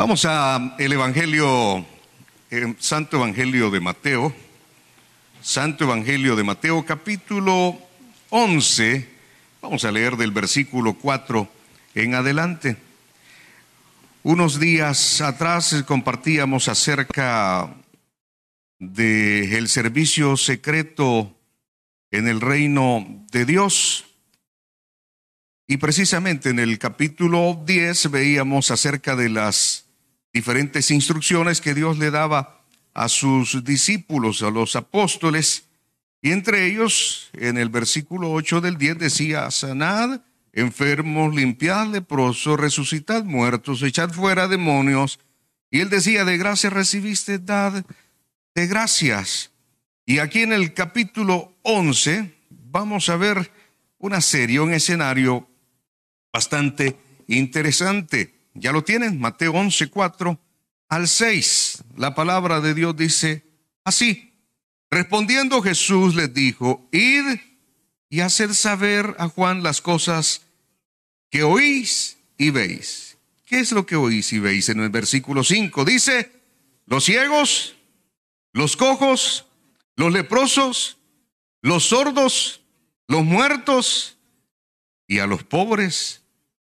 Vamos a el Evangelio, el Santo Evangelio de Mateo, Santo Evangelio de Mateo, capítulo 11. Vamos a leer del versículo 4 en adelante. Unos días atrás compartíamos acerca del servicio secreto en el reino de Dios. Y precisamente en el capítulo 10 veíamos acerca de las diferentes instrucciones que Dios le daba a sus discípulos, a los apóstoles, y entre ellos, en el versículo 8 del 10 decía, sanad enfermos, limpiad leprosos, resucitad muertos, echad fuera demonios. Y él decía, de gracia recibiste, dad de gracias. Y aquí en el capítulo 11 vamos a ver una serie, un escenario bastante interesante. ¿Ya lo tienen? Mateo 11, 4 al 6. La palabra de Dios dice así. Respondiendo Jesús les dijo, id y hacer saber a Juan las cosas que oís y veis. ¿Qué es lo que oís y veis? En el versículo 5 dice, los ciegos, los cojos, los leprosos, los sordos, los muertos y a los pobres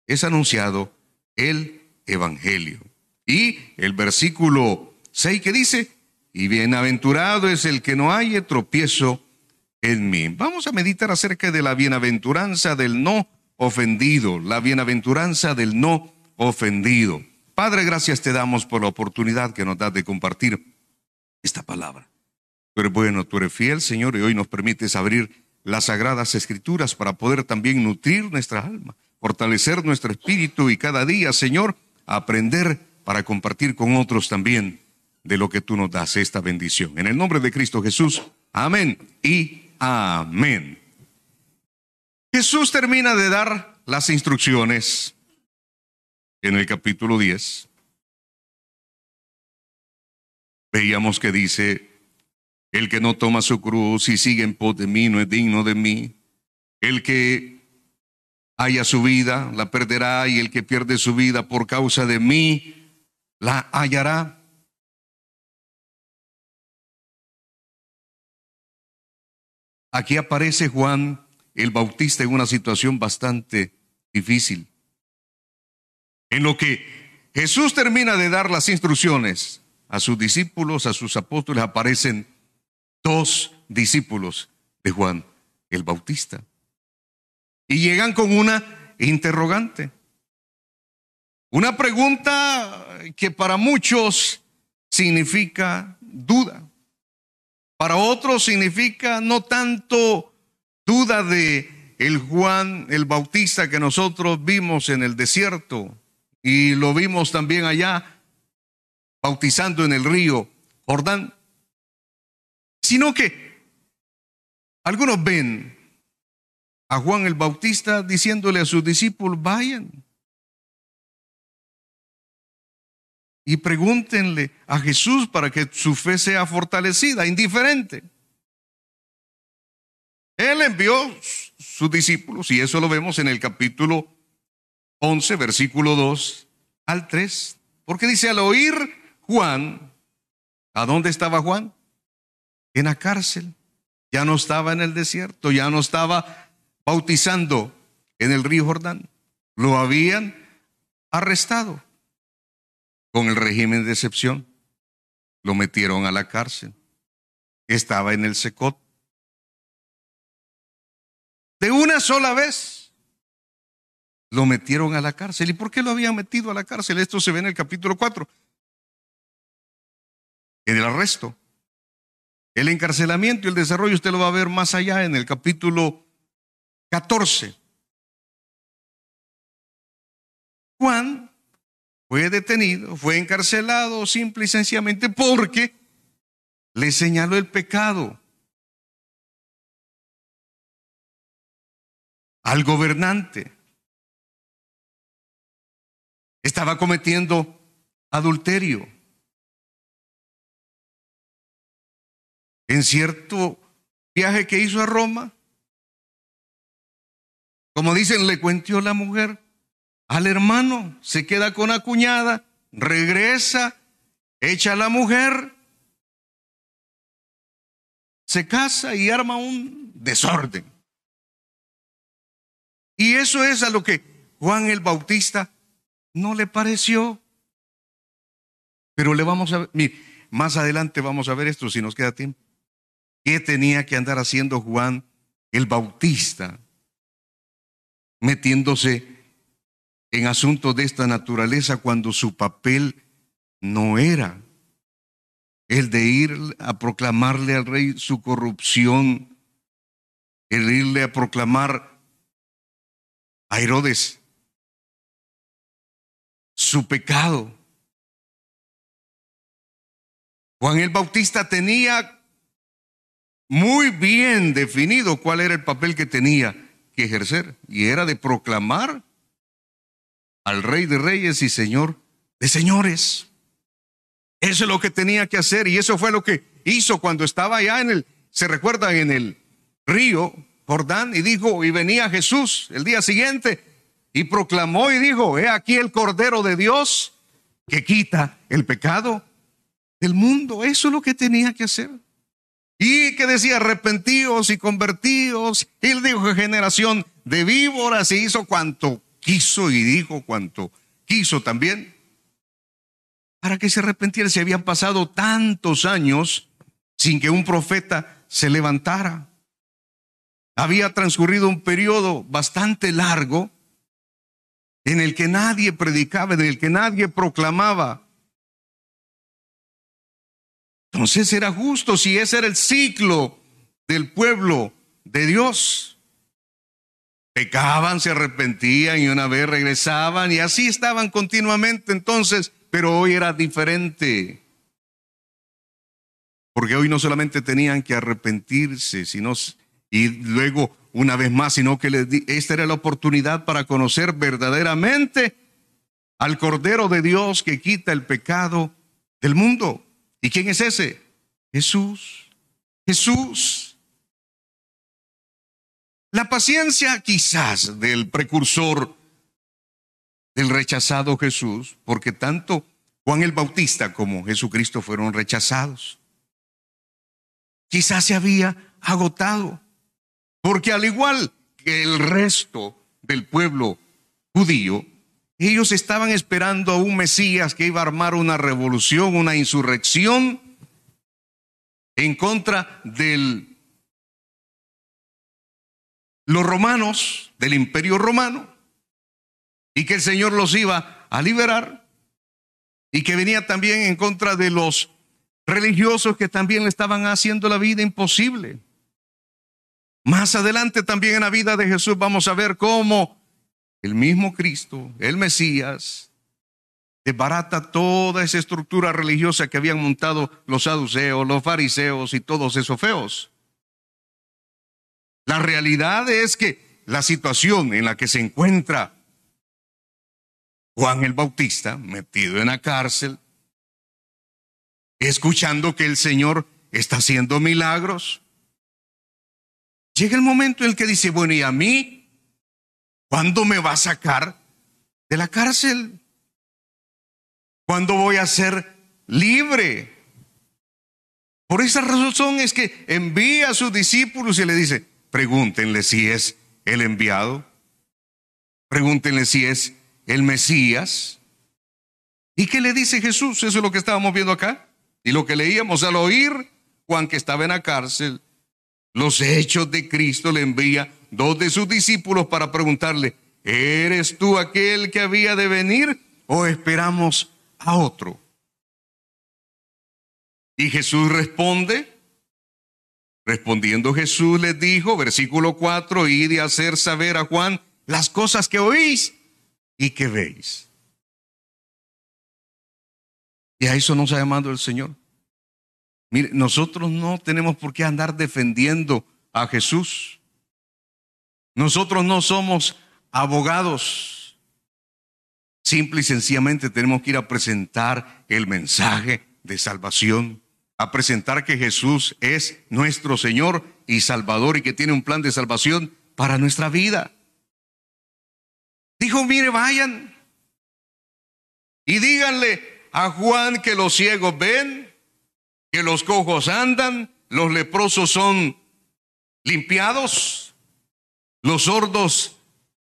es anunciado el Evangelio. Y el versículo 6 que dice, y bienaventurado es el que no haya tropiezo en mí. Vamos a meditar acerca de la bienaventuranza del no ofendido, la bienaventuranza del no ofendido. Padre, gracias te damos por la oportunidad que nos das de compartir esta palabra. Tú eres bueno, tú eres fiel, Señor, y hoy nos permites abrir las sagradas escrituras para poder también nutrir nuestra alma, fortalecer nuestro espíritu y cada día, Señor, aprender para compartir con otros también de lo que tú nos das, esta bendición. En el nombre de Cristo Jesús, amén y amén. Jesús termina de dar las instrucciones en el capítulo 10. Veíamos que dice, el que no toma su cruz y sigue en pos de mí no es digno de mí. El que haya su vida la perderá y el que pierde su vida por causa de mí la hallará. Aquí aparece Juan el Bautista en una situación bastante difícil. En lo que Jesús termina de dar las instrucciones a sus discípulos, a sus apóstoles, aparecen dos discípulos de Juan el Bautista. Y llegan con una interrogante. Una pregunta que para muchos significa duda. Para otros significa no tanto duda de el Juan el Bautista que nosotros vimos en el desierto y lo vimos también allá bautizando en el río Jordán, sino que algunos ven a Juan el Bautista diciéndole a sus discípulos, vayan, y pregúntenle a Jesús para que su fe sea fortalecida, indiferente. Él envió sus discípulos, y eso lo vemos en el capítulo 11, versículo 2 al 3, porque dice, al oír Juan, ¿a dónde estaba Juan? En la cárcel, ya no estaba en el desierto, ya no estaba bautizando en el río Jordán, lo habían arrestado con el régimen de excepción. Lo metieron a la cárcel. Estaba en el secot. De una sola vez lo metieron a la cárcel. ¿Y por qué lo habían metido a la cárcel? Esto se ve en el capítulo 4. En el arresto. El encarcelamiento y el desarrollo usted lo va a ver más allá en el capítulo 14. Juan fue detenido, fue encarcelado simple y sencillamente porque le señaló el pecado al gobernante. Estaba cometiendo adulterio. En cierto viaje que hizo a Roma, como dicen, le cuentió la mujer al hermano, se queda con la cuñada, regresa, echa a la mujer, se casa y arma un desorden. Y eso es a lo que Juan el Bautista no le pareció. Pero le vamos a ver, más adelante vamos a ver esto si nos queda tiempo. ¿Qué tenía que andar haciendo Juan el Bautista? Metiéndose en asuntos de esta naturaleza cuando su papel no era el de ir a proclamarle al rey su corrupción, el irle a proclamar a Herodes su pecado. Juan el Bautista tenía muy bien definido cuál era el papel que tenía que ejercer y era de proclamar al Rey de Reyes y Señor de Señores. Eso es lo que tenía que hacer y eso fue lo que hizo cuando estaba allá en el, se recuerda en el río Jordán y dijo, y venía Jesús el día siguiente y proclamó y dijo, he aquí el Cordero de Dios que quita el pecado del mundo. Eso es lo que tenía que hacer. Y que decía, arrepentidos y convertidos. Y él dijo, generación de víboras y hizo cuanto quiso y dijo cuanto quiso también. Para que se arrepentiera, se habían pasado tantos años sin que un profeta se levantara. Había transcurrido un periodo bastante largo en el que nadie predicaba, en el que nadie proclamaba. Entonces era justo si ese era el ciclo del pueblo de Dios. Pecaban, se arrepentían y una vez regresaban y así estaban continuamente entonces, pero hoy era diferente. Porque hoy no solamente tenían que arrepentirse, sino y luego una vez más, sino que esta era la oportunidad para conocer verdaderamente al Cordero de Dios que quita el pecado del mundo. ¿Y quién es ese? Jesús. Jesús. La paciencia quizás del precursor del rechazado Jesús, porque tanto Juan el Bautista como Jesucristo fueron rechazados. Quizás se había agotado. Porque al igual que el resto del pueblo judío, ellos estaban esperando a un Mesías que iba a armar una revolución, una insurrección en contra de los romanos, del imperio romano, y que el Señor los iba a liberar, y que venía también en contra de los religiosos que también le estaban haciendo la vida imposible. Más adelante también en la vida de Jesús vamos a ver cómo el mismo Cristo, el Mesías, desbarata toda esa estructura religiosa que habían montado los saduceos, los fariseos y todos esos feos. La realidad es que la situación en la que se encuentra Juan el Bautista, metido en la cárcel, escuchando que el Señor está haciendo milagros, Llega el momento en el que dice, bueno, ¿y a mí? ¿Cuándo me va a sacar de la cárcel? ¿Cuándo voy a ser libre? Por esa razón es que envía a sus discípulos y le dice, pregúntenle si es el enviado, pregúntenle si es el Mesías. ¿Y qué le dice Jesús? Eso es lo que estábamos viendo acá. Y lo que leíamos al oír Juan que estaba en la cárcel, los hechos de Cristo le envía dos de sus discípulos para preguntarle, ¿eres tú aquel que había de venir o esperamos a otro? Y Jesús responde, respondiendo Jesús les dijo, versículo 4, y de hacer saber a Juan las cosas que oís y que veis. Y a eso nos ha llamado el Señor. Mire, nosotros no tenemos por qué andar defendiendo a Jesús. Nosotros no somos abogados. Simple y sencillamente tenemos que ir a presentar el mensaje de salvación, a presentar que Jesús es nuestro Señor y Salvador y que tiene un plan de salvación para nuestra vida. Dijo, mire, vayan, Y díganle a Juan que los ciegos ven, que los cojos andan, los leprosos son limpiados, los sordos,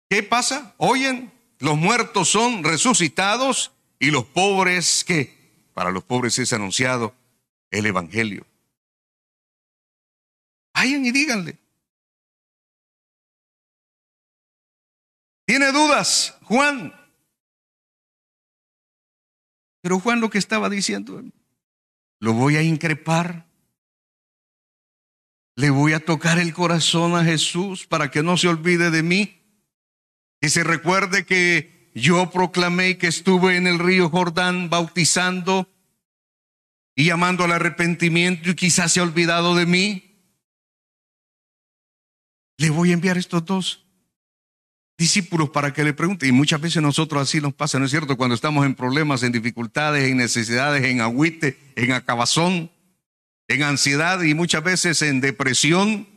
¿qué pasa? Oyen, los muertos son resucitados y los pobres, ¿qué? Para los pobres es anunciado el Evangelio. Vayan y díganle. ¿Tiene dudas, Juan? Pero Juan lo que estaba diciendo, lo voy a increpar. Le voy a tocar el corazón a Jesús para que no se olvide de mí. Que se recuerde que yo proclamé que estuve en el río Jordán bautizando y llamando al arrepentimiento y quizás se ha olvidado de mí. Le voy a enviar estos dos discípulos para que le pregunten. Y muchas veces nosotros así nos pasa, ¿no es cierto? Cuando estamos en problemas, en dificultades, en necesidades, en agüite, en acabazón, en ansiedad y muchas veces en depresión.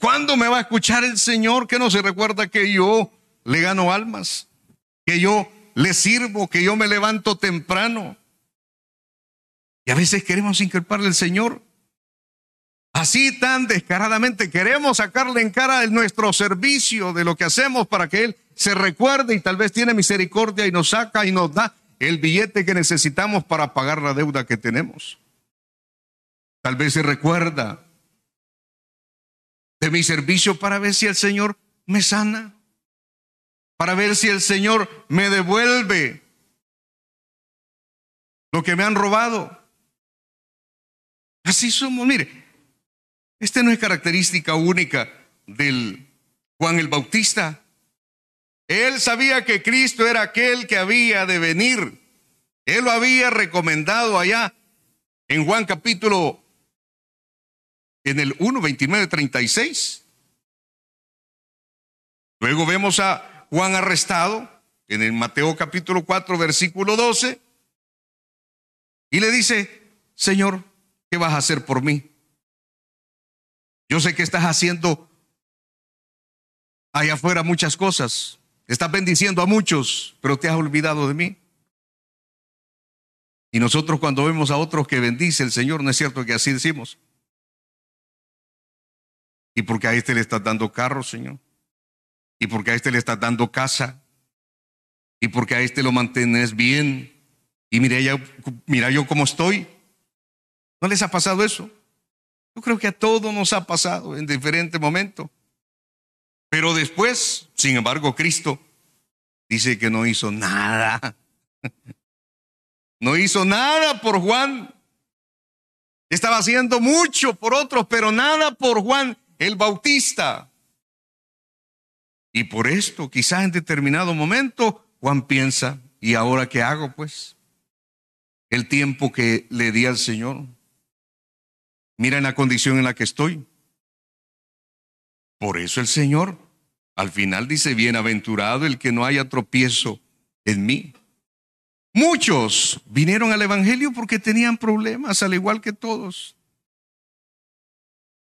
¿Cuándo me va a escuchar el Señor que no se recuerda que yo le gano almas? Que yo le sirvo, que yo me levanto temprano. Y a veces queremos increparle al Señor. Así tan descaradamente queremos sacarle en cara de nuestro servicio, de lo que hacemos para que Él se recuerde y tal vez tiene misericordia y nos saca y nos da el billete que necesitamos para pagar la deuda que tenemos. Tal vez se recuerda de mi servicio para ver si el Señor me sana, para ver si el Señor me devuelve lo que me han robado. Así somos, mire, esta no es característica única del Juan el Bautista. Él sabía que Cristo era aquel que había de venir. Él lo había recomendado allá en Juan capítulo, en el 1, 29, 36. Luego vemos a Juan arrestado en el Mateo capítulo 4, versículo 12. Y le dice, Señor, ¿qué vas a hacer por mí? Yo sé que estás haciendo allá afuera muchas cosas. Estás bendiciendo a muchos, pero te has olvidado de mí. Y nosotros cuando vemos a otros que bendice el Señor, no es cierto que así decimos. Y porque a este le estás dando carro, Señor. Y porque a este le estás dando casa. Y porque a este lo mantienes bien. Y mira, ya, mira yo cómo estoy. ¿No les ha pasado eso? Yo creo que a todos nos ha pasado en diferente momento. Pero después, sin embargo, Cristo dice que no hizo nada. No hizo nada por Juan. Estaba haciendo mucho por otros, pero nada por Juan el Bautista. Y por esto, quizás en determinado momento, Juan piensa, ¿y ahora qué hago pues? El tiempo que le di al Señor. Mira en la condición en la que estoy. Por eso el Señor al final dice, bienaventurado el que no haya tropiezo en mí. Muchos vinieron al Evangelio porque tenían problemas, al igual que todos.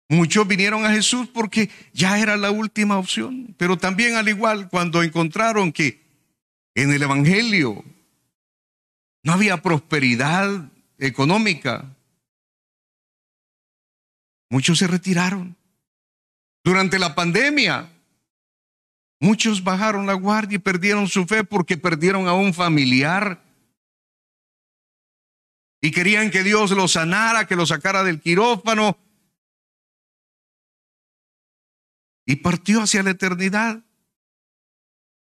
Muchos vinieron a Jesús porque ya era la última opción, pero también al igual cuando encontraron que en el Evangelio no había prosperidad económica, Muchos se retiraron. Durante la pandemia, muchos bajaron la guardia y perdieron su fe porque perdieron a un familiar. Y querían que Dios lo sanara, que lo sacara del quirófano. Y partió hacia la eternidad.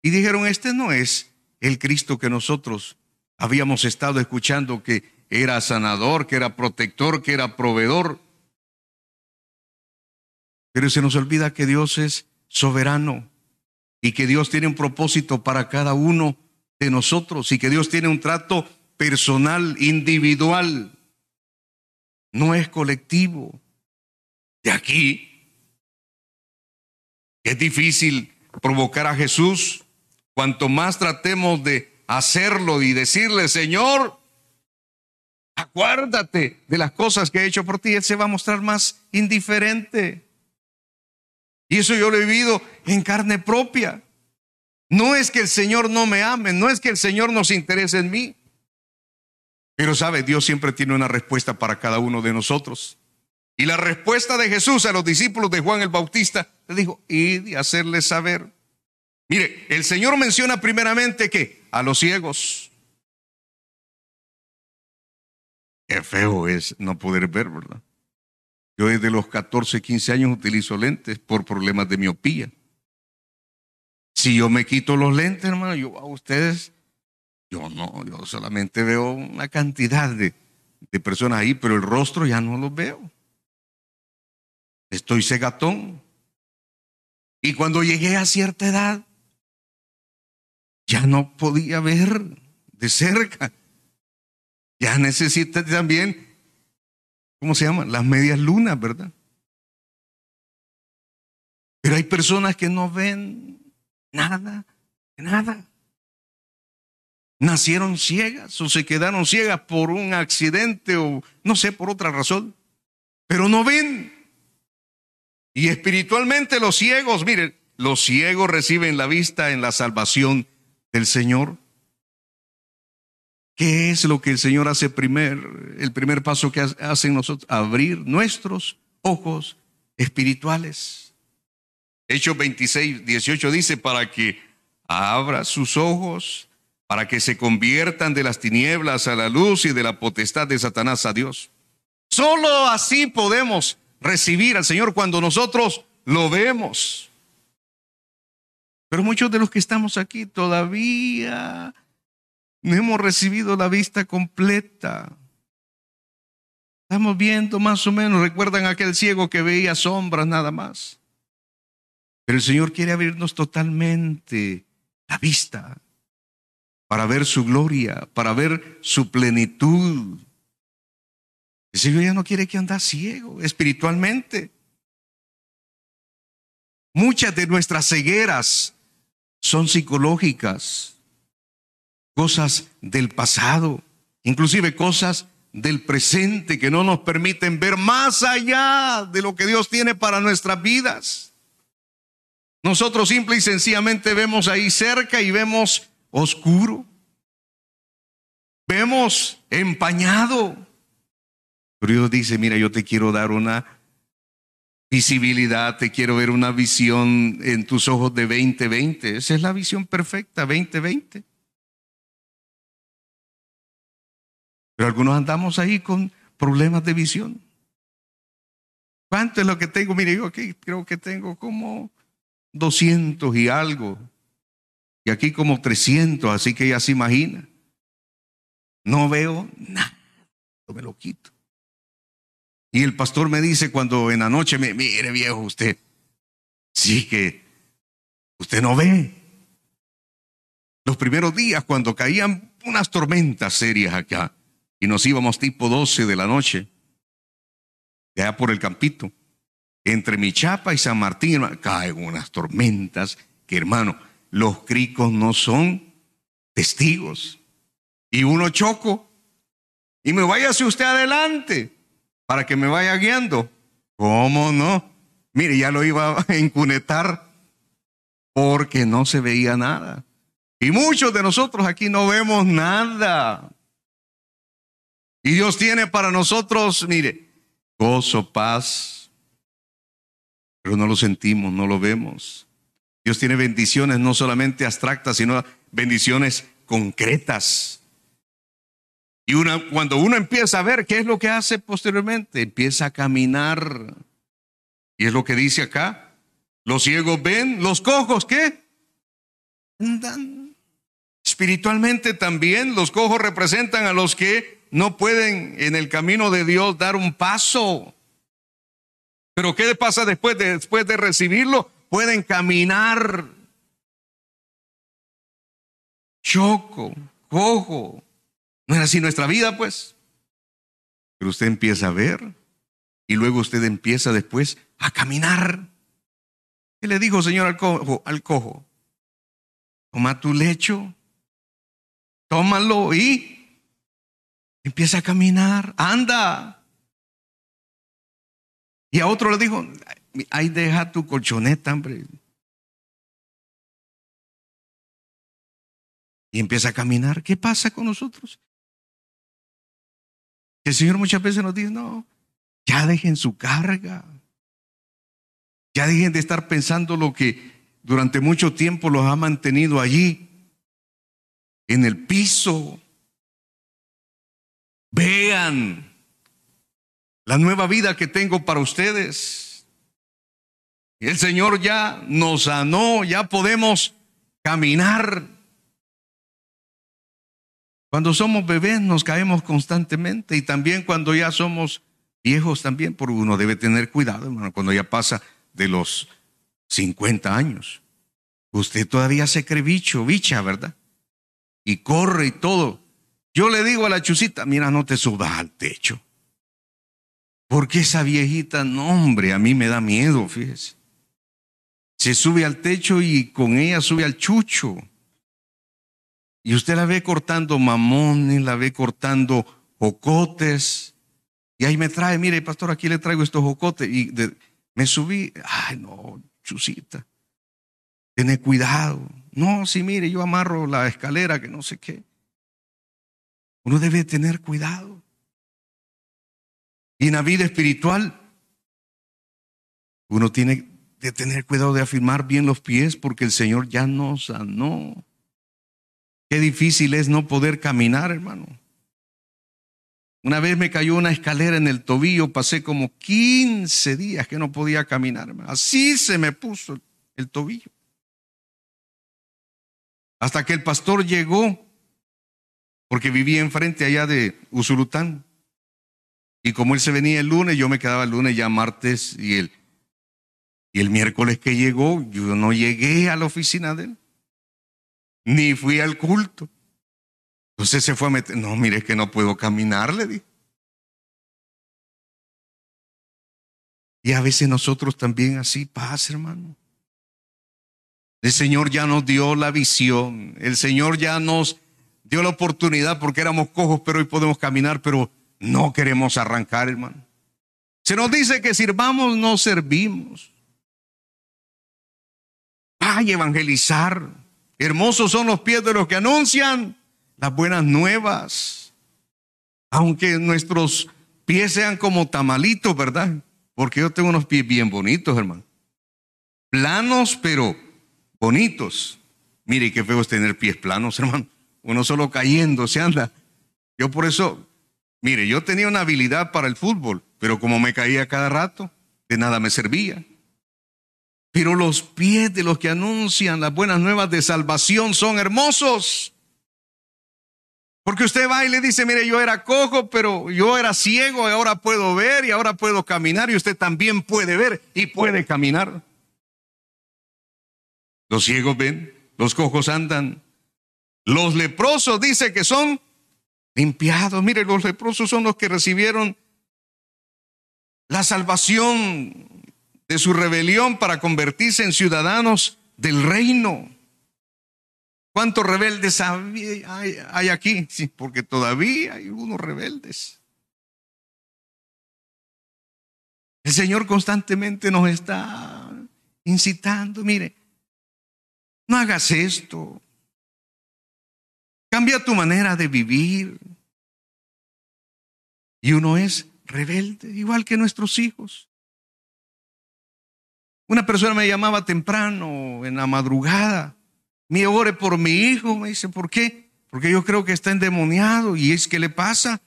Y dijeron, este no es el Cristo que nosotros habíamos estado escuchando que era sanador, que era protector, que era proveedor. Pero se nos olvida que Dios es soberano y que Dios tiene un propósito para cada uno de nosotros y que Dios tiene un trato personal, individual. No es colectivo. De aquí es difícil provocar a Jesús. Cuanto más tratemos de hacerlo y decirle, Señor, acuérdate de las cosas que he hecho por ti, Él se va a mostrar más indiferente. Y eso yo lo he vivido en carne propia. No es que el Señor no me ame, no es que el Señor no se interese en mí. Pero sabe, Dios siempre tiene una respuesta para cada uno de nosotros. Y la respuesta de Jesús a los discípulos de Juan el Bautista le dijo, id y hacerles saber. Mire, el Señor menciona primeramente que a los ciegos. Qué feo es no poder ver, ¿verdad? Yo desde los 14, 15 años utilizo lentes por problemas de miopía. Si yo me quito los lentes, hermano, yo a ustedes, yo no, yo solamente veo una cantidad de, de personas ahí, pero el rostro ya no los veo. Estoy cegatón. Y cuando llegué a cierta edad, ya no podía ver de cerca. Ya necesité también, ¿cómo se llama? Las medias lunas, ¿verdad? Pero hay personas que no ven nada, nada. Nacieron ciegas o se quedaron ciegas por un accidente o no sé, por otra razón. Pero no ven. Y espiritualmente los ciegos, miren, los ciegos reciben la vista en la salvación del Señor. ¿Qué es lo que el Señor hace primer, el primer paso que hace en nosotros? Abrir nuestros ojos espirituales. Hechos 26, 18 dice, para que abra sus ojos, para que se conviertan de las tinieblas a la luz y de la potestad de Satanás a Dios. Solo así podemos recibir al Señor cuando nosotros lo vemos. Pero muchos de los que estamos aquí todavía no hemos recibido la vista completa. Estamos viendo más o menos, recuerdan aquel ciego que veía sombras nada más. Pero el Señor quiere abrirnos totalmente la vista para ver su gloria, para ver su plenitud. El Señor ya no quiere que andas ciego espiritualmente. Muchas de nuestras cegueras son psicológicas cosas del pasado, inclusive cosas del presente que no nos permiten ver más allá de lo que Dios tiene para nuestras vidas. Nosotros simple y sencillamente vemos ahí cerca y vemos oscuro. Vemos empañado. Pero Dios dice, mira, yo te quiero dar una visibilidad, te quiero ver una visión en tus ojos de 2020. Esa es la visión perfecta, 2020. Pero algunos andamos ahí con problemas de visión. ¿Cuánto es lo que tengo? Mire, yo aquí creo que tengo como 200 y algo. Y aquí como 300, así que ya se imagina. No veo nada, me lo quito. Y el pastor me dice cuando en la noche me mire viejo usted, sí que usted no ve. Los primeros días cuando caían unas tormentas serias acá, y nos íbamos tipo 12 de la noche, allá por el campito. Entre Michapa y San Martín caen unas tormentas que, hermano, los cricos no son testigos. Y uno choco. Y me váyase usted adelante para que me vaya guiando. ¿Cómo no? Mire, ya lo iba a encunetar porque no se veía nada. Y muchos de nosotros aquí no vemos nada. Y Dios tiene para nosotros, mire, gozo, paz, pero no lo sentimos, no lo vemos. Dios tiene bendiciones no solamente abstractas, sino bendiciones concretas. Y una, cuando uno empieza a ver qué es lo que hace posteriormente, empieza a caminar. Y es lo que dice acá. Los ciegos ven, los cojos, ¿qué? Andan. Espiritualmente también los cojos representan a los que no pueden en el camino de Dios dar un paso. Pero ¿qué pasa después de, después de recibirlo? Pueden caminar. Choco, cojo. No es así nuestra vida, pues. Pero usted empieza a ver y luego usted empieza después a caminar. ¿Qué le dijo, Señor, al cojo? Al cojo? Toma tu lecho, tómalo y Empieza a caminar, anda. Y a otro le dijo, ahí deja tu colchoneta, hombre. y empieza a caminar. ¿Qué pasa con nosotros? El Señor muchas veces nos dice, no, ya dejen su carga. Ya dejen de estar pensando lo que durante mucho tiempo los ha mantenido allí, en el piso. Vean la nueva vida que tengo para ustedes. El Señor ya nos sanó, ya podemos caminar. Cuando somos bebés nos caemos constantemente y también cuando ya somos viejos también, por uno debe tener cuidado, hermano, cuando ya pasa de los 50 años. Usted todavía se cree bicho, bicha, ¿verdad? Y corre y todo. Yo le digo a la chusita, mira, no te subas al techo. Porque esa viejita, no hombre, a mí me da miedo, fíjese. Se sube al techo y con ella sube al chucho. Y usted la ve cortando mamones, la ve cortando jocotes. Y ahí me trae, mire, pastor, aquí le traigo estos jocotes. Y me subí, ay no, chusita, tiene cuidado. No, sí, mire, yo amarro la escalera, que no sé qué. Uno debe tener cuidado. Y en la vida espiritual, uno tiene que tener cuidado de afirmar bien los pies porque el Señor ya nos sanó. Qué difícil es no poder caminar, hermano. Una vez me cayó una escalera en el tobillo, pasé como 15 días que no podía caminar. Hermano. Así se me puso el tobillo. Hasta que el pastor llegó, porque vivía enfrente allá de Usulután. Y como él se venía el lunes, yo me quedaba el lunes ya martes y el, y el miércoles que llegó, yo no llegué a la oficina de él, ni fui al culto. Entonces se fue a meter, no, mire que no puedo caminar, le dije. Y a veces nosotros también así pasa, hermano. El Señor ya nos dio la visión, el Señor ya nos dio la oportunidad porque éramos cojos, pero hoy podemos caminar, pero no queremos arrancar, hermano. Se nos dice que sirvamos, no servimos. Ay, evangelizar. Hermosos son los pies de los que anuncian las buenas nuevas. Aunque nuestros pies sean como tamalitos, ¿verdad? Porque yo tengo unos pies bien bonitos, hermano. Planos, pero bonitos. Mire qué feo es tener pies planos, hermano. Uno solo cayendo se anda. Yo por eso Mire, yo tenía una habilidad para el fútbol, pero como me caía cada rato, de nada me servía. Pero los pies de los que anuncian las buenas nuevas de salvación son hermosos. Porque usted va y le dice, mire, yo era cojo, pero yo era ciego y ahora puedo ver y ahora puedo caminar y usted también puede ver y puede caminar. Los ciegos ven, los cojos andan. Los leprosos dice que son limpiados. Mire, los leprosos son los que recibieron la salvación de su rebelión para convertirse en ciudadanos del reino. ¿Cuántos rebeldes hay, aquí? Porque todavía hay unos rebeldes. El Señor constantemente nos está incitando, mire, no hagas esto, Cambia tu manera de vivir. Y uno es rebelde, igual que nuestros hijos. Una persona me llamaba temprano, en la madrugada. Me ore por mi hijo. Me dice, ¿por qué? Porque yo creo que está endemoniado. ¿Y es que le pasa?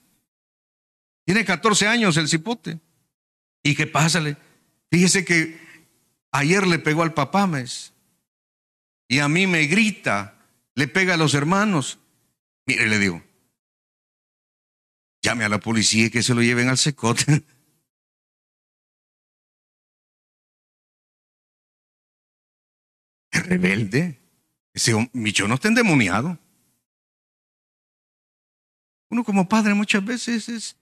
Tiene 14 años el cipote. ¿Y qué pasa? Fíjese que ayer le pegó al papá, mes. Y a mí me grita, le pega a los hermanos. Mire, le digo, llame a la policía y que se lo lleven al secote. rebelde. Ese micho no está endemoniado. Uno como padre muchas veces es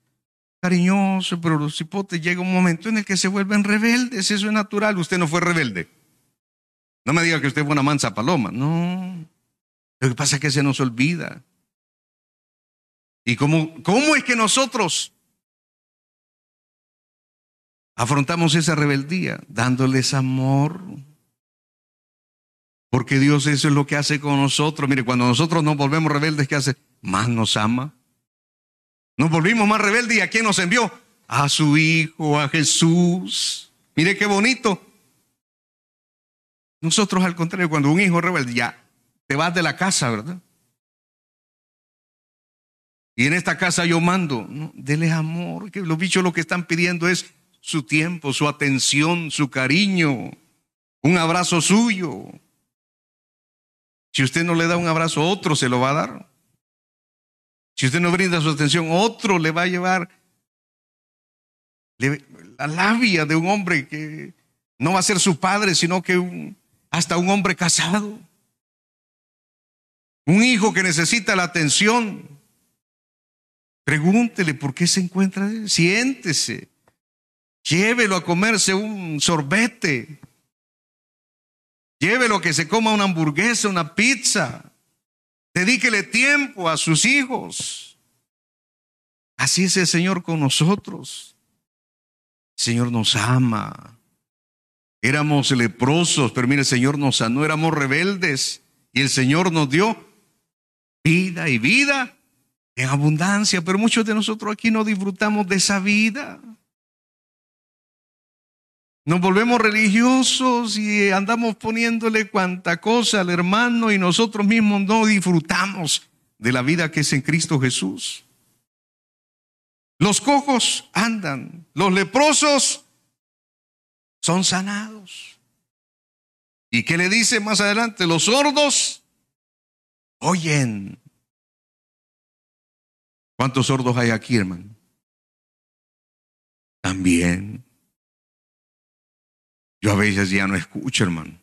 cariñoso, pero los hipotes llega un momento en el que se vuelven rebeldes. Eso es natural. Usted no fue rebelde. No me diga que usted fue una mansa paloma. No. Lo que pasa es que se nos olvida. ¿Y cómo, cómo es que nosotros afrontamos esa rebeldía? Dándoles amor. Porque Dios eso es lo que hace con nosotros. Mire, cuando nosotros nos volvemos rebeldes, ¿qué hace? Más nos ama. Nos volvimos más rebeldes y ¿a quién nos envió? A su Hijo, a Jesús. Mire qué bonito. Nosotros al contrario, cuando un hijo rebelde ya te vas de la casa, ¿verdad? Y en esta casa yo mando, ¿no? dele amor, que los bichos lo que están pidiendo es su tiempo, su atención, su cariño, un abrazo suyo. Si usted no le da un abrazo, otro se lo va a dar. Si usted no brinda su atención, otro le va a llevar la labia de un hombre que no va a ser su padre, sino que hasta un hombre casado. Un hijo que necesita la atención. Pregúntele por qué se encuentra. Siéntese. Llévelo a comerse un sorbete. Llévelo que se coma una hamburguesa, una pizza. Dedíquele tiempo a sus hijos. Así es el Señor con nosotros. El Señor nos ama. Éramos leprosos, pero mire, el Señor nos sanó. Éramos rebeldes y el Señor nos dio vida y vida en abundancia. Pero muchos de nosotros aquí no disfrutamos de esa vida. Nos volvemos religiosos y andamos poniéndole cuanta cosa al hermano y nosotros mismos no disfrutamos de la vida que es en Cristo Jesús. Los cojos andan, los leprosos son sanados. ¿Y qué le dice más adelante? Los sordos oyen. ¿Cuántos sordos hay aquí, hermano? También. Yo a veces ya no escucho, hermano.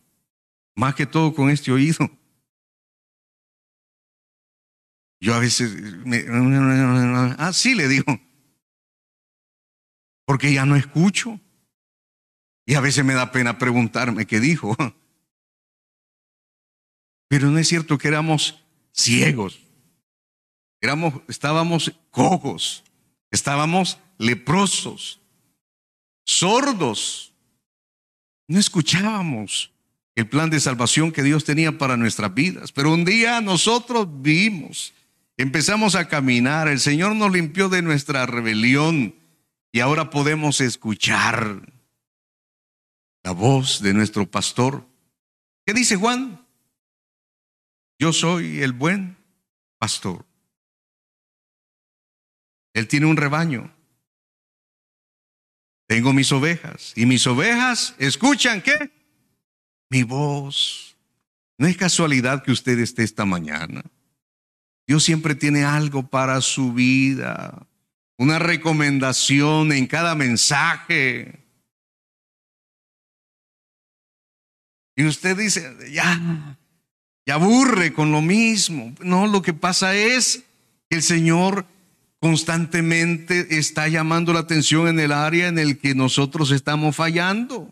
Más que todo con este oído. Yo a veces, me, ah, sí le digo, porque ya no escucho. Y a veces me da pena preguntarme qué dijo. Pero no es cierto que éramos ciegos. Éramos, estábamos cojos, estábamos leprosos, sordos. No escuchábamos el plan de salvación que Dios tenía para nuestras vidas. Pero un día nosotros vimos, empezamos a caminar, el Señor nos limpió de nuestra rebelión y ahora podemos escuchar la voz de nuestro pastor. ¿Qué dice Juan? Yo soy el buen pastor. Él tiene un rebaño. Tengo mis ovejas y mis ovejas escuchan qué? Mi voz. No es casualidad que usted esté esta mañana. Dios siempre tiene algo para su vida, una recomendación en cada mensaje. Y usted dice, ya, ya aburre con lo mismo. No, lo que pasa es que el Señor constantemente está llamando la atención en el área en el que nosotros estamos fallando.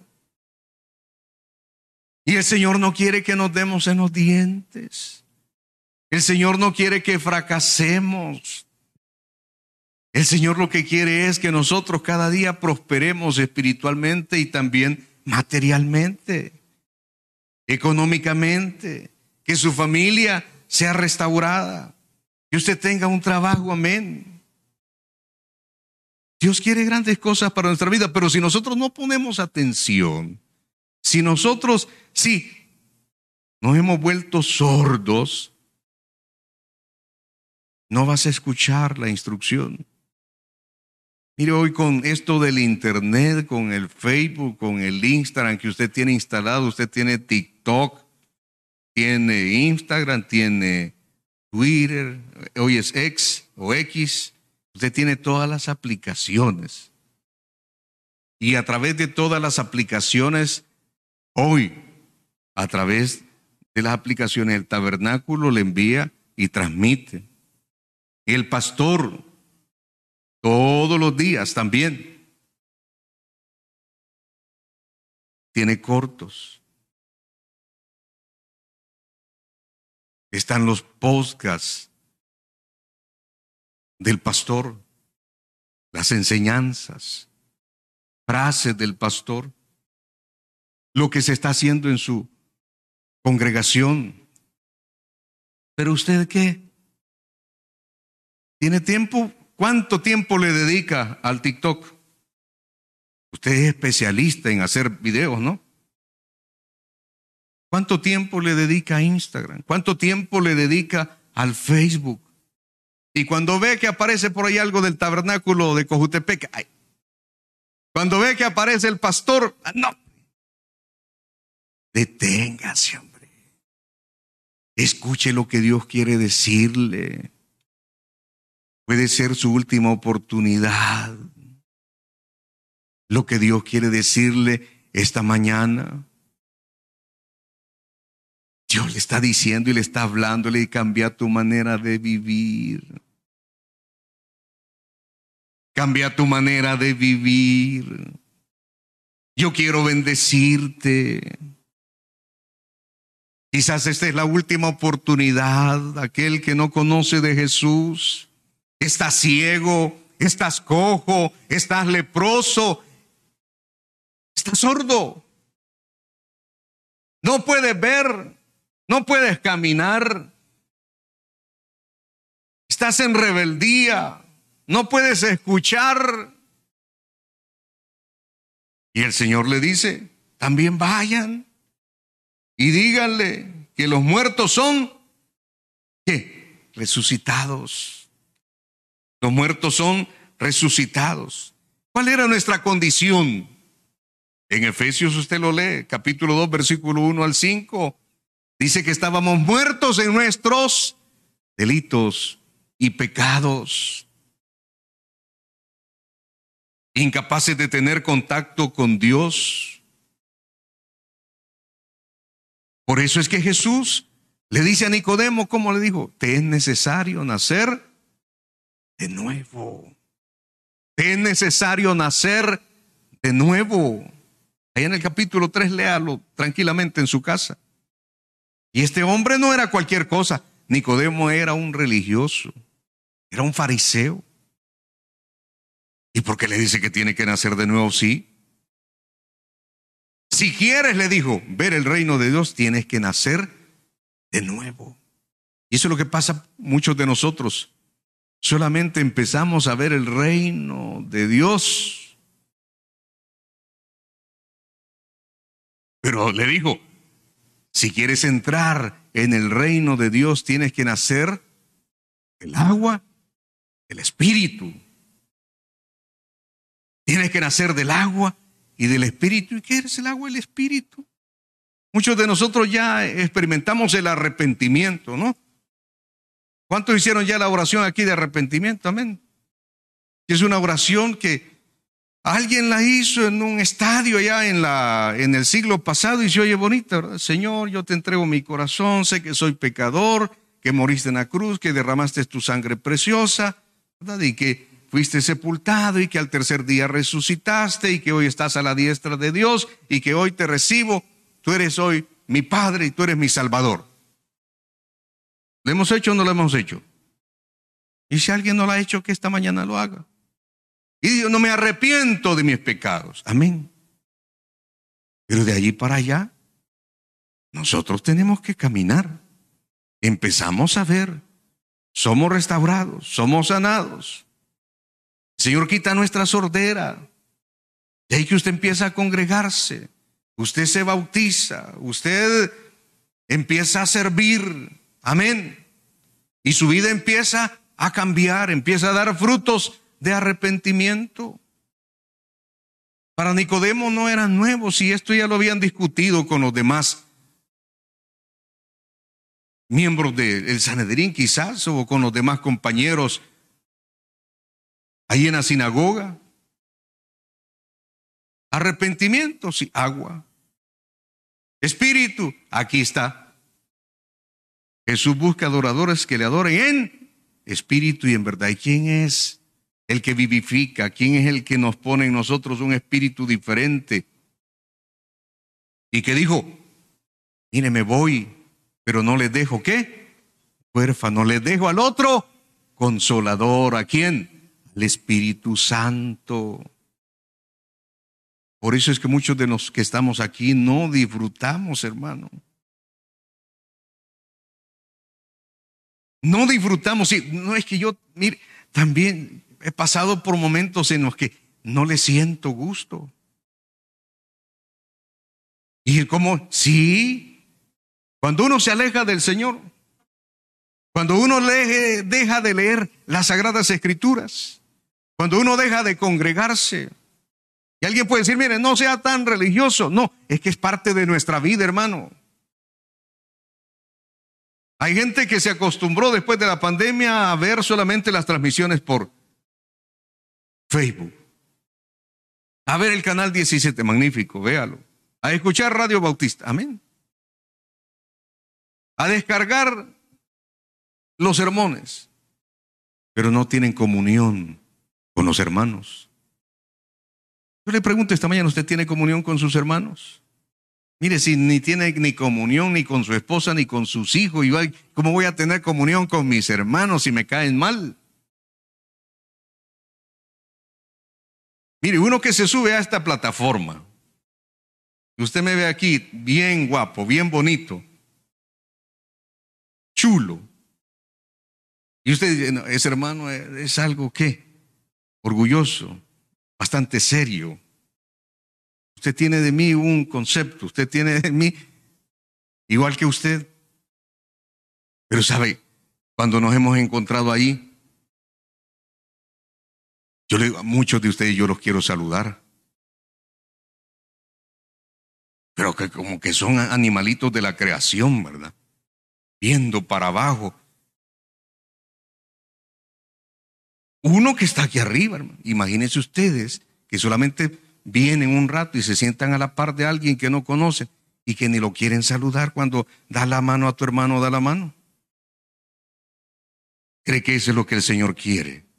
Y el Señor no quiere que nos demos en los dientes. El Señor no quiere que fracasemos. El Señor lo que quiere es que nosotros cada día prosperemos espiritualmente y también materialmente económicamente, que su familia sea restaurada, que usted tenga un trabajo, amén. Dios quiere grandes cosas para nuestra vida, pero si nosotros no ponemos atención, si nosotros, sí, nos hemos vuelto sordos, no vas a escuchar la instrucción. Mire, hoy con esto del Internet, con el Facebook, con el Instagram que usted tiene instalado, usted tiene TikTok, tiene Instagram, tiene Twitter, hoy es X o X, usted tiene todas las aplicaciones. Y a través de todas las aplicaciones, hoy, a través de las aplicaciones, el tabernáculo le envía y transmite. El pastor todos los días también. Tiene cortos. Están los podcasts del pastor, las enseñanzas, frases del pastor, lo que se está haciendo en su congregación. Pero usted qué? ¿Tiene tiempo? ¿Cuánto tiempo le dedica al TikTok? Usted es especialista en hacer videos, ¿no? ¿Cuánto tiempo le dedica a Instagram? ¿Cuánto tiempo le dedica al Facebook? Y cuando ve que aparece por ahí algo del tabernáculo de Cojutepec, cuando ve que aparece el pastor, ah, no. Deténgase, hombre. Escuche lo que Dios quiere decirle. Puede ser su última oportunidad. Lo que Dios quiere decirle esta mañana. Dios le está diciendo y le está hablándole y cambia tu manera de vivir. Cambia tu manera de vivir. Yo quiero bendecirte. Quizás esta es la última oportunidad. Aquel que no conoce de Jesús, estás ciego, estás cojo, estás leproso, estás sordo. No puedes ver, no puedes caminar. Estás en rebeldía no puedes escuchar. Y el Señor le dice, también vayan y díganle que los muertos son, ¿qué? Resucitados. Los muertos son resucitados. ¿Cuál era nuestra condición? En Efesios usted lo lee, capítulo 2, versículo 1 al 5. Dice que estábamos muertos en nuestros delitos y pecados incapaces de tener contacto con Dios. Por eso es que Jesús le dice a Nicodemo, como le dijo, te es necesario nacer de nuevo. Te es necesario nacer de nuevo. Ahí en el capítulo 3, léalo tranquilamente en su casa. Y este hombre no era cualquier cosa. Nicodemo era un religioso, era un fariseo. ¿Y por qué le dice que tiene que nacer de nuevo? Sí. Si quieres, le dijo, ver el reino de Dios, tienes que nacer de nuevo. Y eso es lo que pasa muchos de nosotros. Solamente empezamos a ver el reino de Dios. Pero le dijo, si quieres entrar en el reino de Dios, tienes que nacer del agua, del espíritu. Tienes que nacer del agua y del espíritu. ¿Y qué es el agua y el espíritu? Muchos de nosotros ya experimentamos el arrepentimiento, ¿no? ¿Cuántos hicieron ya la oración aquí de arrepentimiento? Amén. Es una oración que alguien la hizo en un estadio allá en, la, en el siglo pasado y se oye bonita, ¿verdad? Señor, yo te entrego mi corazón, sé que soy pecador, que moriste en la cruz, que derramaste tu sangre preciosa, ¿verdad? Y que fuiste sepultado y que al tercer día resucitaste y que hoy estás a la diestra de Dios y que hoy te recibo. Tú eres hoy mi Padre y tú eres mi Salvador. ¿Lo hemos hecho o no lo hemos hecho? Y si alguien no lo ha hecho, que esta mañana lo haga. Y digo, no me arrepiento de mis pecados. Amén. Pero de allí para allá, nosotros tenemos que caminar. Empezamos a ver. Somos restaurados, somos sanados. Señor quita nuestra sordera. Y ahí que usted empieza a congregarse, usted se bautiza, usted empieza a servir. Amén. Y su vida empieza a cambiar, empieza a dar frutos de arrepentimiento. Para Nicodemo no eran nuevos y esto ya lo habían discutido con los demás miembros del Sanedrín quizás o con los demás compañeros ahí en la sinagoga. Arrepentimiento, sí, agua. Espíritu, aquí está. Jesús busca adoradores que le adoren en espíritu y en verdad. ¿Y quién es el que vivifica? ¿Quién es el que nos pone en nosotros un espíritu diferente? Y que dijo, mire, me voy, pero no les dejo qué? Huérfano, les dejo al otro consolador. ¿A quién? Al Espíritu Santo. Por eso es que muchos de los que estamos aquí no disfrutamos, hermano. No disfrutamos. Sí, no es que yo, mire, también he pasado por momentos en los que no le siento gusto. Y como, sí, cuando uno se aleja del Señor, cuando uno deja de leer las sagradas escrituras, cuando uno deja de congregarse, y alguien puede decir, mire, no sea tan religioso. No, es que es parte de nuestra vida, hermano. Hay gente que se acostumbró después de la pandemia a ver solamente las transmisiones por Facebook. A ver el canal 17, magnífico, véalo. A escuchar Radio Bautista, amén. A descargar los sermones, pero no tienen comunión con los hermanos. Yo le pregunto esta mañana, ¿usted tiene comunión con sus hermanos? Mire, si ni tiene ni comunión ni con su esposa ni con sus hijos, ¿cómo voy a tener comunión con mis hermanos si me caen mal? Mire, uno que se sube a esta plataforma, usted me ve aquí bien guapo, bien bonito, chulo, y usted dice, ese hermano es algo que orgulloso, bastante serio. Usted tiene de mí un concepto, usted tiene de mí igual que usted. Pero sabe, cuando nos hemos encontrado ahí, yo le digo a muchos de ustedes, yo los quiero saludar. Pero que como que son animalitos de la creación, ¿verdad? Viendo para abajo, Uno que está aquí arriba, hermano. Imagínense ustedes que solamente vienen un rato y se sientan a la par de alguien que no conocen y que ni lo quieren saludar cuando da la mano a tu hermano, da la mano. ¿Cree que eso es lo que el Señor quiere?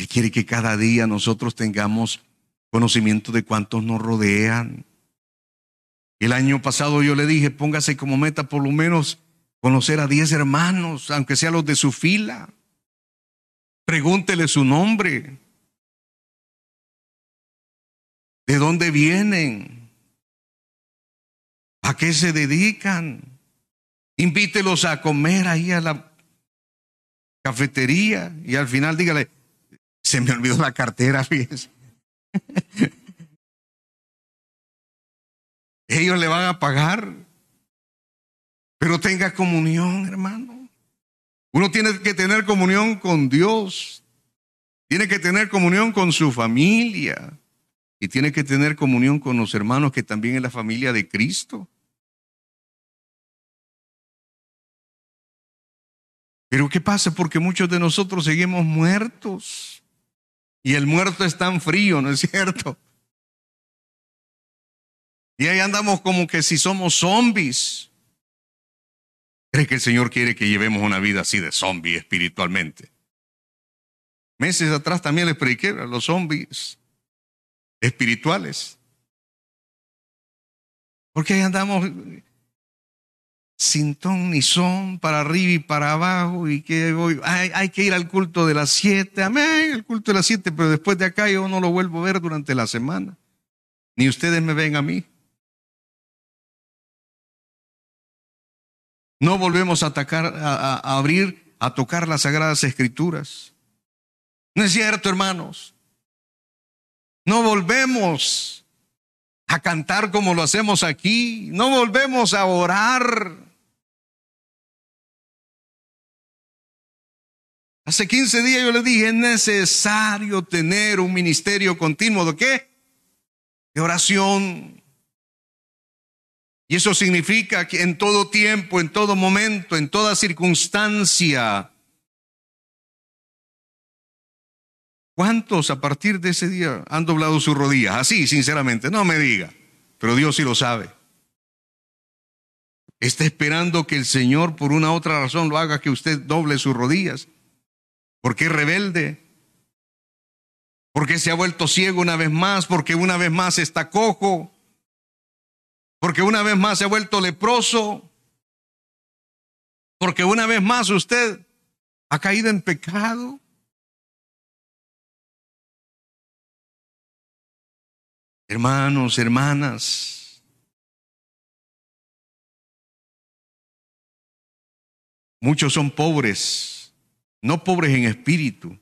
Él quiere que cada día nosotros tengamos conocimiento de cuántos nos rodean. El año pasado yo le dije, póngase como meta por lo menos conocer a diez hermanos, aunque sea los de su fila. Pregúntele su nombre. ¿De dónde vienen? ¿A qué se dedican? Invítelos a comer ahí a la cafetería y al final dígale, se me olvidó la cartera, fíjense. Ellos le van a pagar. Pero tenga comunión, hermano. Uno tiene que tener comunión con Dios. Tiene que tener comunión con su familia. Y tiene que tener comunión con los hermanos que también es la familia de Cristo. Pero ¿qué pasa? Porque muchos de nosotros seguimos muertos. Y el muerto es tan frío, ¿no es cierto? Y ahí andamos como que si somos zombies. ¿Cree que el Señor quiere que llevemos una vida así de zombie espiritualmente? Meses atrás también les prediqué a los zombies espirituales. Porque ahí andamos sin ton ni son, para arriba y para abajo, y que voy, hay, hay que ir al culto de las siete, amén, el culto de las siete, pero después de acá yo no lo vuelvo a ver durante la semana. Ni ustedes me ven a mí. No volvemos a, atacar, a, abrir, a tocar las sagradas escrituras. No es cierto, hermanos. No volvemos a cantar como lo hacemos aquí. No volvemos a orar. Hace 15 días yo le dije, es necesario tener un ministerio continuo de qué? De oración. Y eso significa que en todo tiempo, en todo momento, en toda circunstancia, ¿cuántos a partir de ese día han doblado sus rodillas? Así, sinceramente, no me diga, pero Dios sí lo sabe. Está esperando que el Señor por una otra razón lo haga que usted doble sus rodillas. Porque es rebelde. Porque se ha vuelto ciego una vez más. Porque una vez más está cojo porque una vez más se ha vuelto leproso, porque una vez más usted ha caído en pecado. Hermanos, hermanas, Muchos son pobres, no pobres en espíritu,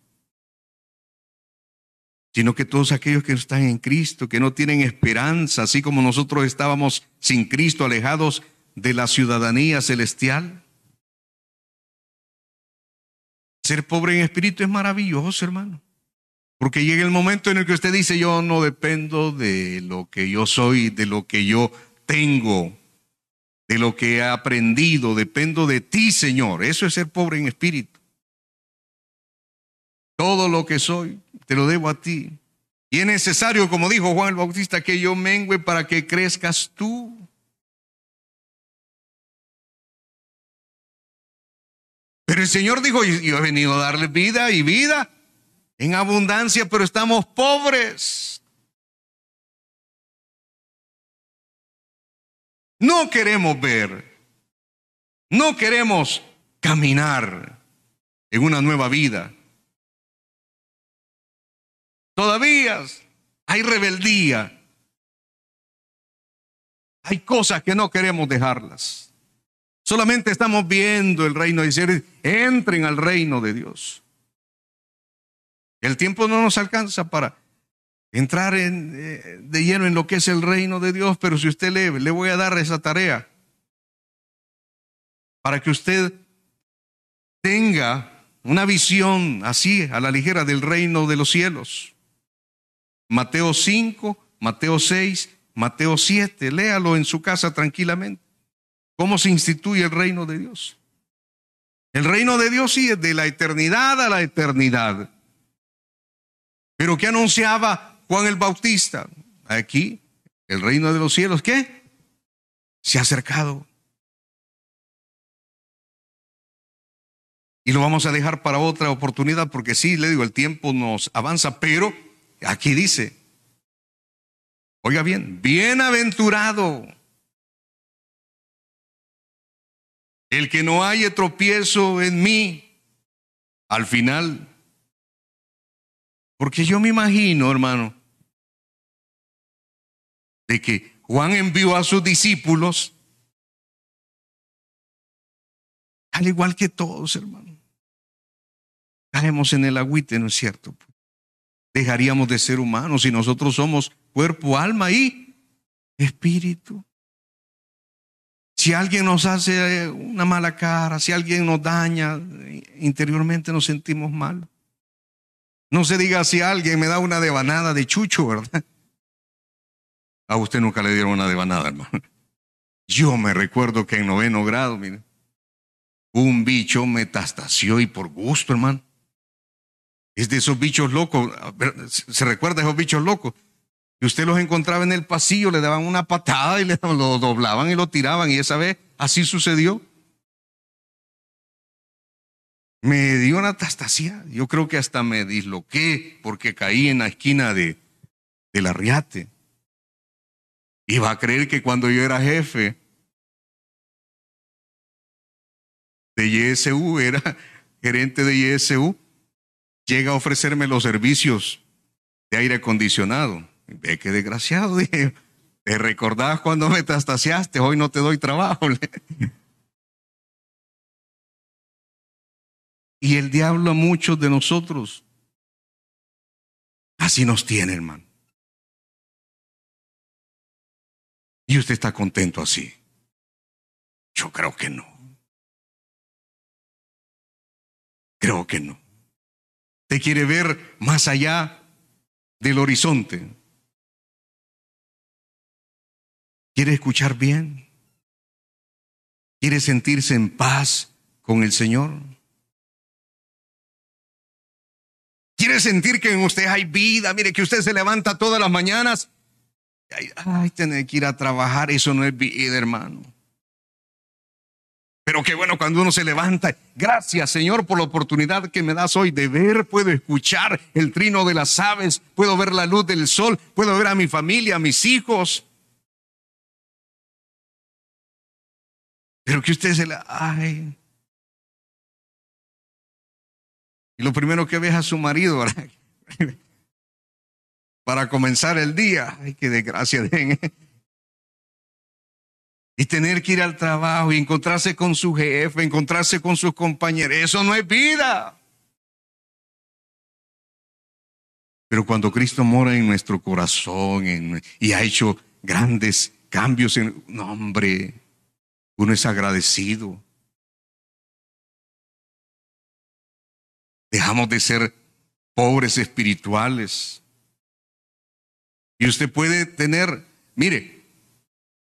sino que todos aquellos que están en Cristo, que no tienen esperanza, así como nosotros estábamos sin Cristo, alejados de la ciudadanía celestial. Ser pobre en espíritu es maravilloso, hermano. Porque llega el momento en el que usted dice, yo no dependo de lo que yo soy, de lo que yo tengo, de lo que he aprendido, dependo de ti, Señor. Eso es ser pobre en espíritu. Todo lo que soy, te lo debo a ti. Y es necesario, como dijo Juan el Bautista, que yo mengüe para que crezcas tú. Pero el Señor dijo, yo he venido a darle vida y vida en abundancia, pero estamos pobres. No queremos ver, no queremos caminar en una nueva vida. Todavía hay rebeldía. Hay cosas que no queremos dejarlas. Solamente estamos viendo el reino de Dios. Entren al reino de Dios. El tiempo no nos alcanza para entrar en, eh, de lleno en lo que es el reino de Dios, pero si usted lee, le voy a dar esa tarea para que usted tenga una visión así a la ligera del reino de los cielos. Mateo 5, Mateo 6, Mateo 7. Léalo en su casa tranquilamente. ¿Cómo se instituye el reino de Dios? El reino de Dios sí es de la eternidad a la eternidad. Pero ¿qué anunciaba Juan el Bautista? Aquí, el reino de los cielos, ¿qué? Se ha acercado. Y lo vamos a dejar para otra oportunidad porque sí, le digo, el tiempo nos avanza, pero Aquí dice, oiga bien, bienaventurado el que no haya tropiezo en mí al final. Porque yo me imagino, hermano, de que Juan envió a sus discípulos, al igual que todos, hermano. Caemos en el agüite, ¿no es cierto? Dejaríamos de ser humanos si nosotros somos cuerpo, alma y espíritu. Si alguien nos hace eh, una mala cara, si alguien nos daña, interiormente nos sentimos mal. No se diga si alguien me da una devanada de chucho, ¿verdad? A usted nunca le dieron una devanada, hermano. Yo me recuerdo que en noveno grado, mire, un bicho metastació y por gusto, hermano. Es de esos bichos locos. ¿Se recuerda esos bichos locos? Y usted los encontraba en el pasillo, le daban una patada y le, lo doblaban y lo tiraban. Y esa vez así sucedió. Me dio una tastasía. Yo creo que hasta me disloqué porque caí en la esquina de, del arriate. Iba a creer que cuando yo era jefe de YSU, era gerente de YSU, llega a ofrecerme los servicios de aire acondicionado. Ve qué desgraciado, dije. ¿Te recordás cuando me tastaseaste? Hoy no te doy trabajo. y el diablo a muchos de nosotros así nos tiene, hermano. ¿Y usted está contento así? Yo creo que no. Creo que no. Te quiere ver más allá del horizonte. Quiere escuchar bien. Quiere sentirse en paz con el Señor. Quiere sentir que en usted hay vida. Mire que usted se levanta todas las mañanas. Ay, tener que ir a trabajar. Eso no es vida, hermano. Pero qué bueno cuando uno se levanta. Gracias Señor por la oportunidad que me das hoy de ver, puedo escuchar el trino de las aves, puedo ver la luz del sol, puedo ver a mi familia, a mis hijos. Pero que usted se la... Ay. Y lo primero que ve es a su marido, Para comenzar el día. Ay, qué desgracia. Y tener que ir al trabajo y encontrarse con su jefe, encontrarse con sus compañeros. Eso no es vida. Pero cuando Cristo mora en nuestro corazón y ha hecho grandes cambios en... No, hombre, uno es agradecido. Dejamos de ser pobres espirituales. Y usted puede tener, mire,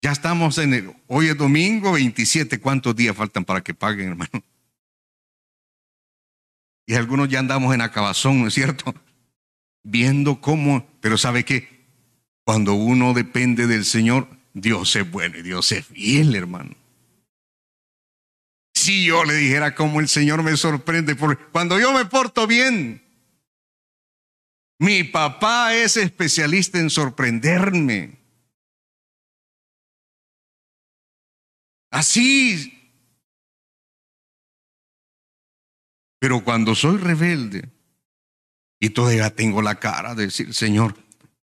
ya estamos en el, hoy es domingo 27, ¿cuántos días faltan para que paguen, hermano? Y algunos ya andamos en acabazón, ¿no es cierto? Viendo cómo, pero ¿sabe qué? Cuando uno depende del Señor, Dios es bueno y Dios es fiel, hermano. Si yo le dijera cómo el Señor me sorprende, porque cuando yo me porto bien, mi papá es especialista en sorprenderme. Así. Pero cuando soy rebelde y todavía tengo la cara de decir, Señor,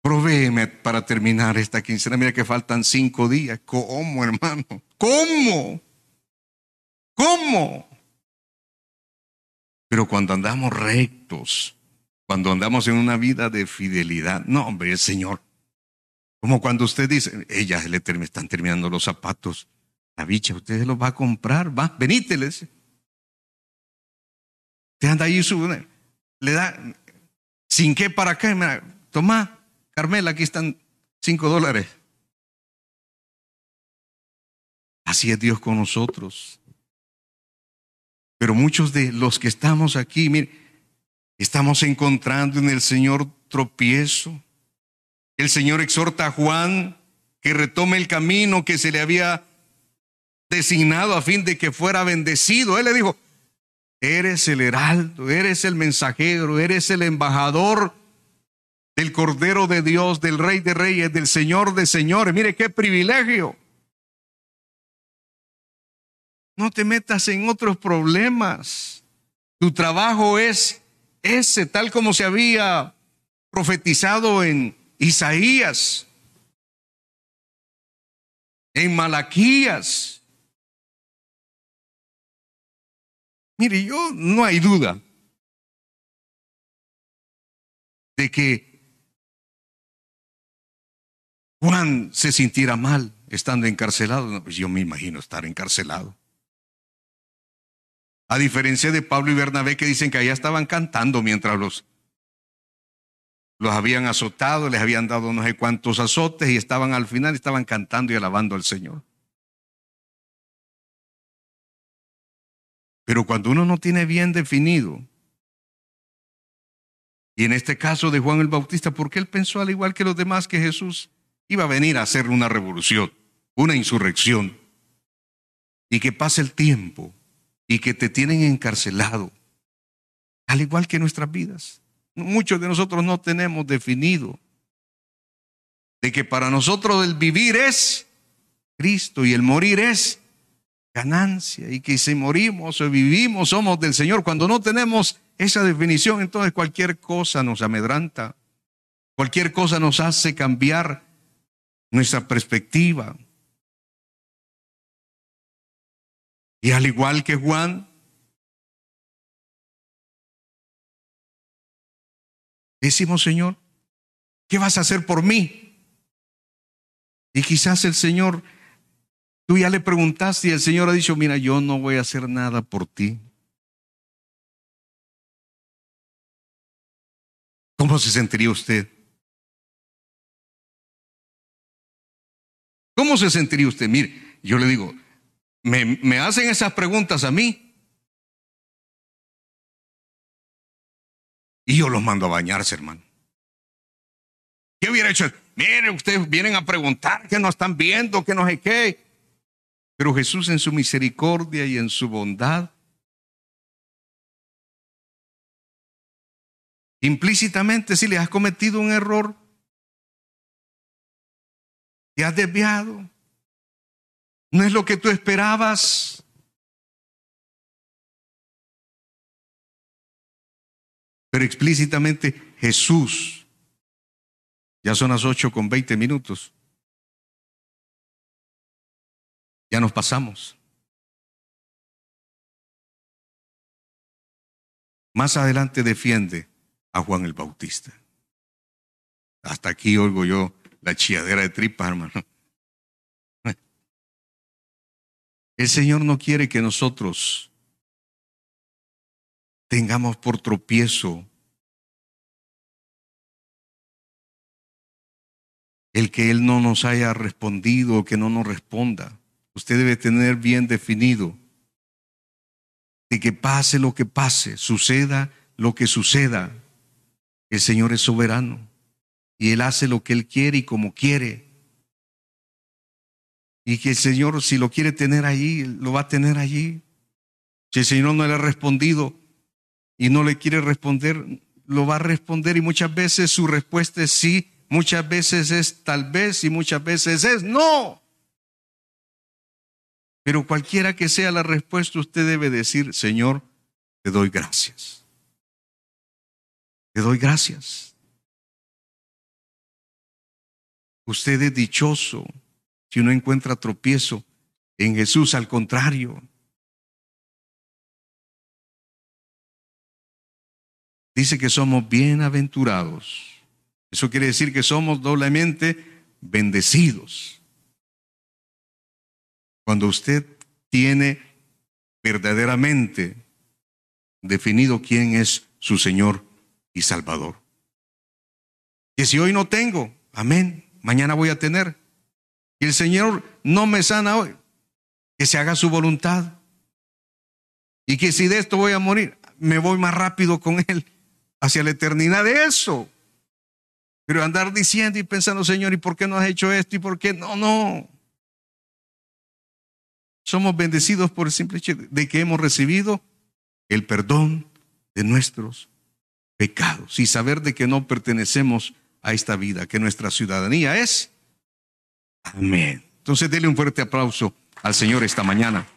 provéeme para terminar esta quincena. Mira que faltan cinco días. ¿Cómo, hermano? ¿Cómo? ¿Cómo? Pero cuando andamos rectos, cuando andamos en una vida de fidelidad, no, hombre, el Señor. Como cuando usted dice, ellas le están terminando los zapatos. La bicha, usted los va a comprar, va, veníteles. Usted anda ahí, sube, le da, sin qué para qué, mira, toma, Carmela, aquí están cinco dólares. Así es Dios con nosotros. Pero muchos de los que estamos aquí, mire, estamos encontrando en el Señor tropiezo. El Señor exhorta a Juan que retome el camino que se le había designado a fin de que fuera bendecido. Él le dijo, eres el heraldo, eres el mensajero, eres el embajador del Cordero de Dios, del Rey de Reyes, del Señor de Señores. Mire qué privilegio. No te metas en otros problemas. Tu trabajo es ese, tal como se había profetizado en Isaías, en Malaquías. Mire, yo no hay duda de que Juan se sintiera mal estando encarcelado. pues yo me imagino estar encarcelado. A diferencia de Pablo y Bernabé que dicen que allá estaban cantando mientras los, los habían azotado, les habían dado no sé cuántos azotes y estaban al final, estaban cantando y alabando al Señor. Pero cuando uno no tiene bien definido, y en este caso de Juan el Bautista, porque él pensó al igual que los demás que Jesús iba a venir a hacer una revolución, una insurrección, y que pase el tiempo y que te tienen encarcelado, al igual que nuestras vidas. Muchos de nosotros no tenemos definido de que para nosotros el vivir es Cristo y el morir es ganancia y que si morimos o vivimos somos del Señor. Cuando no tenemos esa definición, entonces cualquier cosa nos amedranta, cualquier cosa nos hace cambiar nuestra perspectiva. Y al igual que Juan, decimos, Señor, ¿qué vas a hacer por mí? Y quizás el Señor, tú ya le preguntaste y el Señor ha dicho, mira, yo no voy a hacer nada por ti. ¿Cómo se sentiría usted? ¿Cómo se sentiría usted? Mire, yo le digo, me, hacen esas preguntas a mí. Y yo los mando a bañarse, hermano. ¿Qué hubiera hecho? Mire, ustedes vienen a preguntar que no están viendo, que no sé qué. Pero Jesús en su misericordia y en su bondad, implícitamente si le has cometido un error, te has desviado, no es lo que tú esperabas. Pero explícitamente Jesús, ya son las ocho con veinte minutos. Ya nos pasamos. Más adelante defiende a Juan el Bautista. Hasta aquí oigo yo la chilladera de tripas, hermano. El Señor no quiere que nosotros tengamos por tropiezo el que Él no nos haya respondido o que no nos responda. Usted debe tener bien definido de que pase lo que pase, suceda lo que suceda, el Señor es soberano y Él hace lo que Él quiere y como quiere. Y que el Señor, si lo quiere tener allí, lo va a tener allí. Si el Señor no le ha respondido y no le quiere responder, lo va a responder y muchas veces su respuesta es sí, muchas veces es tal vez y muchas veces es no. Pero cualquiera que sea la respuesta, usted debe decir, Señor, te doy gracias. Te doy gracias. Usted es dichoso si uno encuentra tropiezo en Jesús, al contrario. Dice que somos bienaventurados. Eso quiere decir que somos doblemente bendecidos. Cuando usted tiene verdaderamente definido quién es su Señor y Salvador. Que si hoy no tengo, amén, mañana voy a tener y el Señor no me sana hoy, que se haga su voluntad. Y que si de esto voy a morir, me voy más rápido con Él hacia la eternidad de eso. Pero andar diciendo y pensando, Señor, ¿y por qué no has hecho esto? ¿Y por qué? No, no. Somos bendecidos por el simple hecho de que hemos recibido el perdón de nuestros pecados y saber de que no pertenecemos a esta vida, que nuestra ciudadanía es Amén. Entonces, dele un fuerte aplauso al Señor esta mañana.